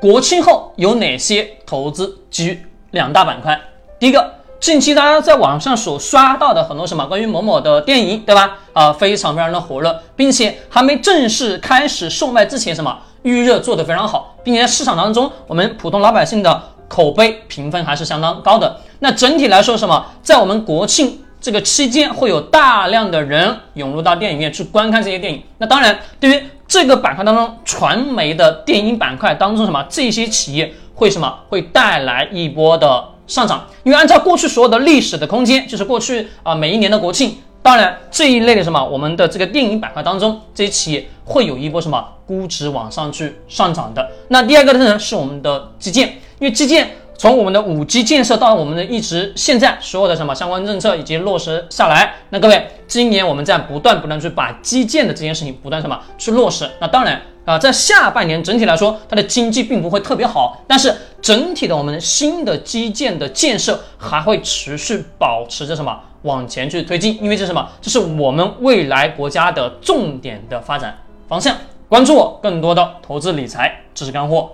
国庆后有哪些投资机遇？两大板块，第一个，近期大家在网上所刷到的很多什么关于某某的电影，对吧？啊，非常非常的火热，并且还没正式开始售卖之前，什么预热做得非常好，并且在市场当中，我们普通老百姓的口碑评分还是相当高的。那整体来说，什么，在我们国庆这个期间，会有大量的人涌入到电影院去观看这些电影。那当然，对于这个板块当中，传媒的电影板块当中，什么这些企业。会什么会带来一波的上涨？因为按照过去所有的历史的空间，就是过去啊每一年的国庆，当然这一类的什么我们的这个电影板块当中，这些企业会有一波什么估值往上去上涨的。那第二个呢是我们的基建，因为基建从我们的五 G 建设到我们的一直现在所有的什么相关政策以及落实下来，那各位今年我们在不断不断去把基建的这件事情不断什么去落实，那当然。啊，在下半年整体来说，它的经济并不会特别好，但是整体的我们新的基建的建设还会持续保持着什么往前去推进，因为这是什么？这是我们未来国家的重点的发展方向。关注我更多的投资理财知识干货。